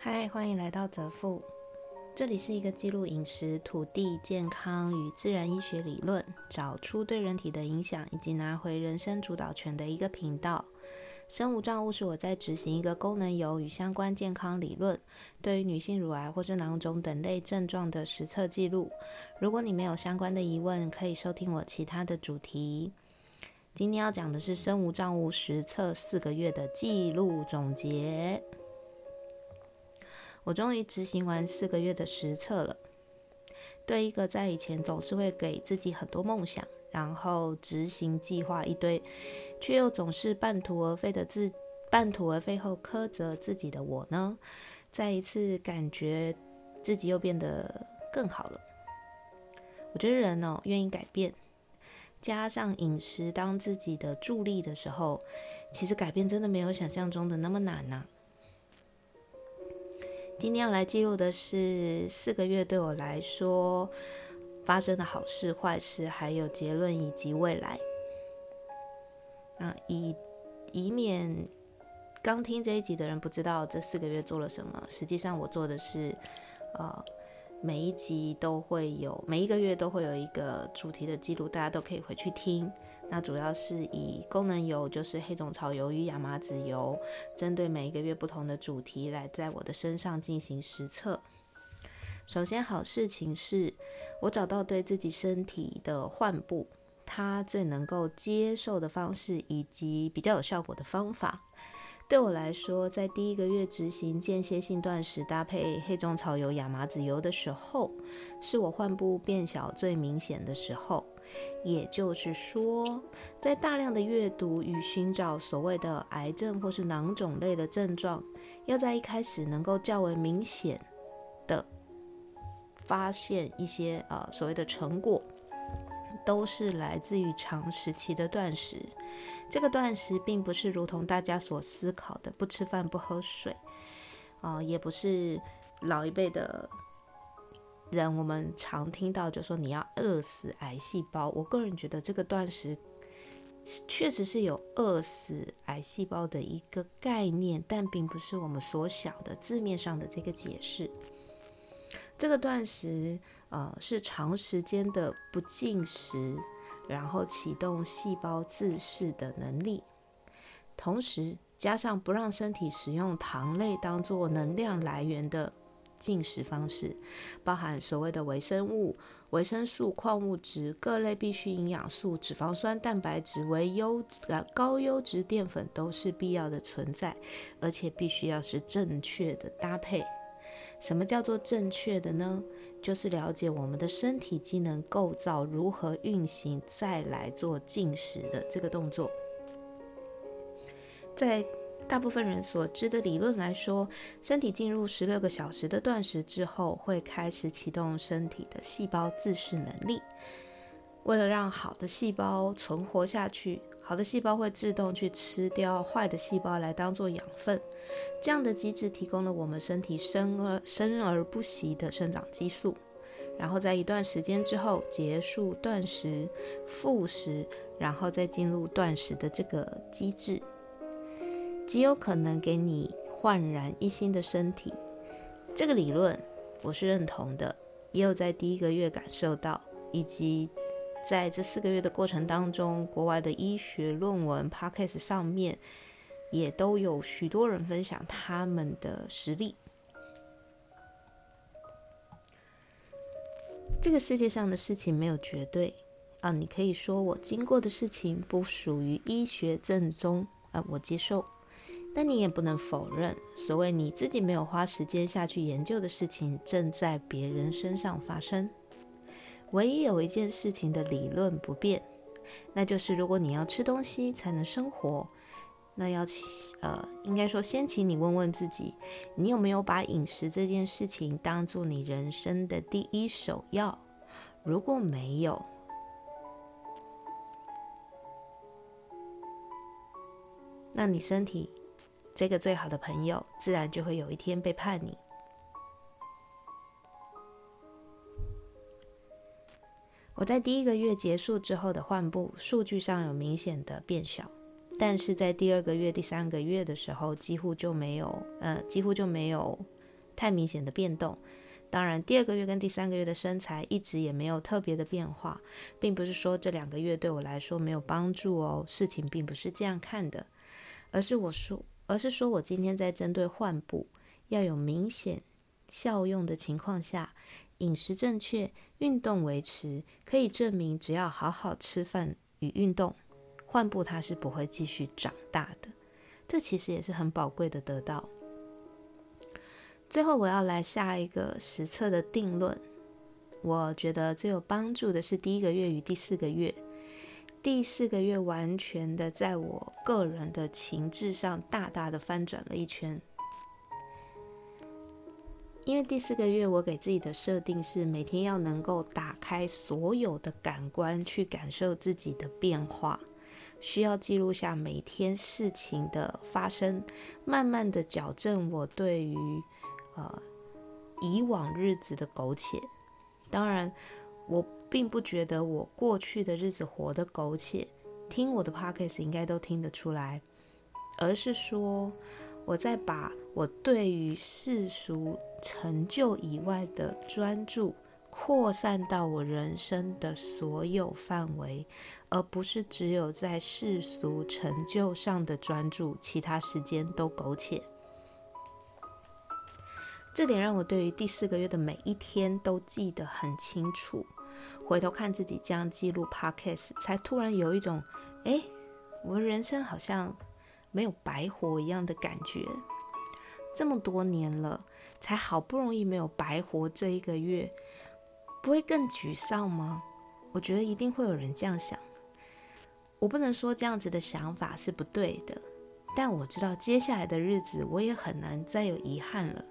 嗨，欢迎来到泽富。这里是一个记录饮食、土地、健康与自然医学理论，找出对人体的影响，以及拿回人生主导权的一个频道。生无障物是我在执行一个功能油与相关健康理论，对于女性乳癌或是囊肿等类症状的实测记录。如果你没有相关的疑问，可以收听我其他的主题。今天要讲的是生无障物实测四个月的记录总结。我终于执行完四个月的实测了。对一个在以前总是会给自己很多梦想，然后执行计划一堆，却又总是半途而废的自半途而废后苛责自己的我呢，再一次感觉自己又变得更好了。我觉得人哦，愿意改变，加上饮食当自己的助力的时候，其实改变真的没有想象中的那么难呐。今天要来记录的是四个月对我来说发生的好事、坏事，还有结论以及未来。啊，以以免刚听这一集的人不知道这四个月做了什么，实际上我做的是，呃，每一集都会有，每一个月都会有一个主题的记录，大家都可以回去听。那主要是以功能油，就是黑种草油与亚麻籽油，针对每一个月不同的主题来在我的身上进行实测。首先，好事情是我找到对自己身体的患部，它最能够接受的方式以及比较有效果的方法。对我来说，在第一个月执行间歇性断食搭配黑种草油、亚麻籽油的时候，是我患部变小最明显的时候。也就是说，在大量的阅读与寻找所谓的癌症或是囊肿类的症状，要在一开始能够较为明显的发现一些呃所谓的成果，都是来自于长时期的断食。这个断食并不是如同大家所思考的不吃饭不喝水，啊，也不是老一辈的。人我们常听到就说你要饿死癌细胞，我个人觉得这个断食确实是有饿死癌细胞的一个概念，但并不是我们所想的字面上的这个解释。这个断食呃是长时间的不进食，然后启动细胞自噬的能力，同时加上不让身体使用糖类当做能量来源的。进食方式包含所谓的微生物、维生素、矿物质、各类必需营养素、脂肪酸、蛋白质、为优呃高优质淀粉都是必要的存在，而且必须要是正确的搭配。什么叫做正确的呢？就是了解我们的身体机能构造如何运行，再来做进食的这个动作，在。大部分人所知的理论来说，身体进入十六个小时的断食之后，会开始启动身体的细胞自噬能力。为了让好的细胞存活下去，好的细胞会自动去吃掉坏的细胞来当做养分。这样的机制提供了我们身体生而生而不息的生长激素。然后在一段时间之后结束断食、复食，然后再进入断食的这个机制。极有可能给你焕然一新的身体，这个理论我是认同的，也有在第一个月感受到，以及在这四个月的过程当中，国外的医学论文、podcast 上面也都有许多人分享他们的实例。这个世界上的事情没有绝对啊，你可以说我经过的事情不属于医学正宗啊，我接受。但你也不能否认，所谓你自己没有花时间下去研究的事情，正在别人身上发生。唯一有一件事情的理论不变，那就是如果你要吃东西才能生活，那要呃，应该说先请你问问自己，你有没有把饮食这件事情当做你人生的第一首要？如果没有，那你身体。这个最好的朋友，自然就会有一天背叛你。我在第一个月结束之后的换布数据上有明显的变小，但是在第二个月、第三个月的时候，几乎就没有，呃，几乎就没有太明显的变动。当然，第二个月跟第三个月的身材一直也没有特别的变化，并不是说这两个月对我来说没有帮助哦。事情并不是这样看的，而是我说，而是说我今天在针对换布要有明显效用的情况下，饮食正确，运动维持，可以证明只要好好吃饭与运动，换布它是不会继续长大的。这其实也是很宝贵的得到。最后，我要来下一个实测的定论。我觉得最有帮助的是第一个月与第四个月。第四个月完全的在我个人的情志上大大的翻转了一圈。因为第四个月我给自己的设定是每天要能够打开所有的感官去感受自己的变化，需要记录下每天事情的发生，慢慢的矫正我对于。呃，以往日子的苟且，当然，我并不觉得我过去的日子活得苟且，听我的 podcast 应该都听得出来，而是说我在把我对于世俗成就以外的专注扩散到我人生的所有范围，而不是只有在世俗成就上的专注，其他时间都苟且。这点让我对于第四个月的每一天都记得很清楚。回头看自己这样记录 podcast，才突然有一种，哎，我人生好像没有白活一样的感觉。这么多年了，才好不容易没有白活这一个月，不会更沮丧吗？我觉得一定会有人这样想。我不能说这样子的想法是不对的，但我知道接下来的日子，我也很难再有遗憾了。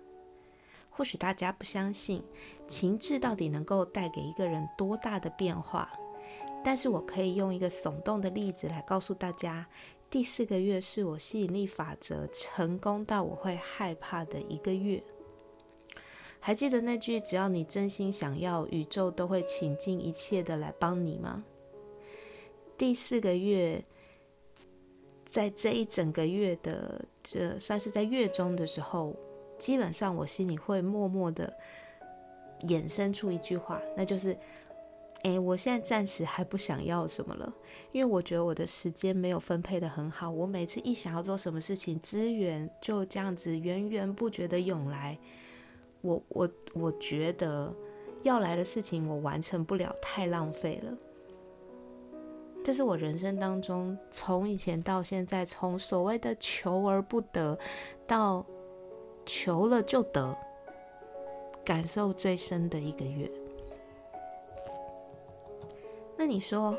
或许大家不相信情志到底能够带给一个人多大的变化，但是我可以用一个耸动的例子来告诉大家：第四个月是我吸引力法则成功到我会害怕的一个月。还记得那句“只要你真心想要，宇宙都会倾尽一切的来帮你”吗？第四个月，在这一整个月的这算是在月中的时候。基本上，我心里会默默的衍生出一句话，那就是：哎，我现在暂时还不想要什么了，因为我觉得我的时间没有分配的很好。我每次一想要做什么事情，资源就这样子源源不绝的涌来，我我我觉得要来的事情我完成不了，太浪费了。这是我人生当中从以前到现在，从所谓的求而不得到。求了就得，感受最深的一个月。那你说，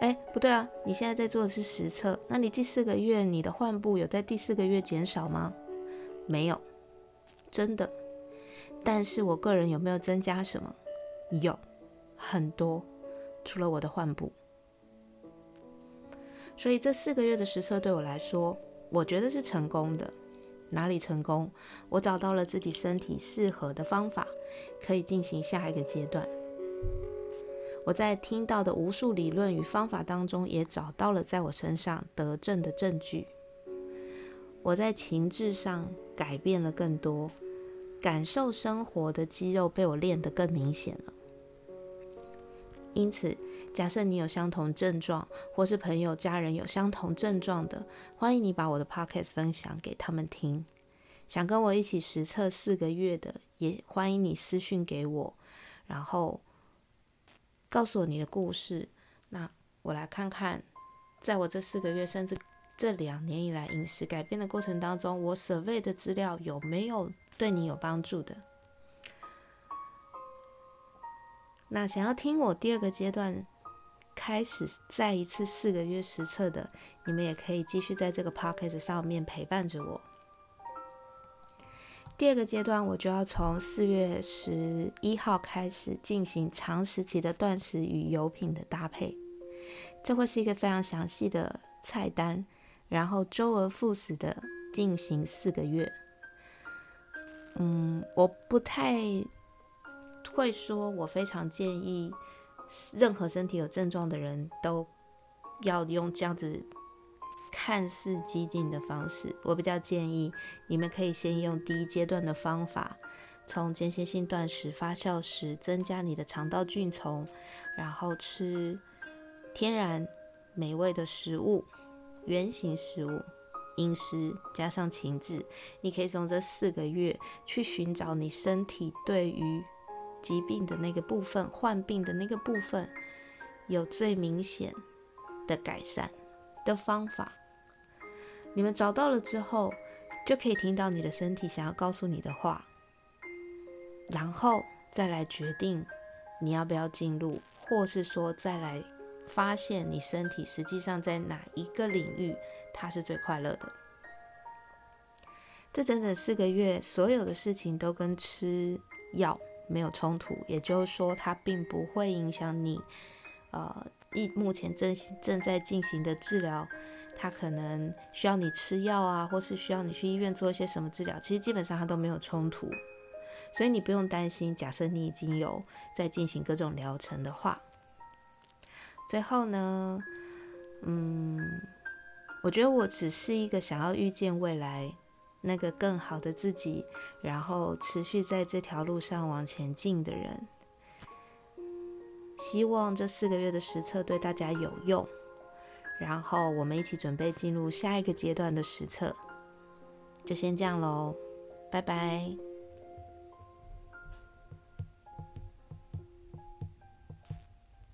哎，不对啊！你现在在做的是实测，那你第四个月你的患部有在第四个月减少吗？没有，真的。但是我个人有没有增加什么？有，很多，除了我的患部。所以这四个月的实测对我来说，我觉得是成功的。哪里成功？我找到了自己身体适合的方法，可以进行下一个阶段。我在听到的无数理论与方法当中，也找到了在我身上得证的证据。我在情志上改变了更多，感受生活的肌肉被我练得更明显了。因此。假设你有相同症状，或是朋友、家人有相同症状的，欢迎你把我的 podcast 分享给他们听。想跟我一起实测四个月的，也欢迎你私讯给我，然后告诉我你的故事。那我来看看，在我这四个月，甚至这两年以来饮食改变的过程当中，我 survey 的资料有没有对你有帮助的？那想要听我第二个阶段？开始再一次四个月实测的，你们也可以继续在这个 p o c k e t 上面陪伴着我。第二个阶段，我就要从四月十一号开始进行长时期的断食与油品的搭配，这会是一个非常详细的菜单，然后周而复始的进行四个月。嗯，我不太会说，我非常建议。任何身体有症状的人都要用这样子看似激进的方式。我比较建议你们可以先用第一阶段的方法，从间歇性断食发酵时增加你的肠道菌丛，然后吃天然美味的食物、原形食物饮食，加上情志，你可以从这四个月去寻找你身体对于疾病的那个部分、患病的那个部分有最明显的改善的方法。你们找到了之后，就可以听到你的身体想要告诉你的话。然后再来决定你要不要进入，或是说再来发现你身体实际上在哪一个领域它是最快乐的。这整整四个月，所有的事情都跟吃药没有冲突，也就是说，它并不会影响你。呃，一目前正正在进行的治疗，它可能需要你吃药啊，或是需要你去医院做一些什么治疗，其实基本上它都没有冲突。所以你不用担心。假设你已经有在进行各种疗程的话，最后呢，嗯，我觉得我只是一个想要遇见未来那个更好的自己，然后持续在这条路上往前进的人。希望这四个月的实测对大家有用，然后我们一起准备进入下一个阶段的实测。就先这样喽，拜拜。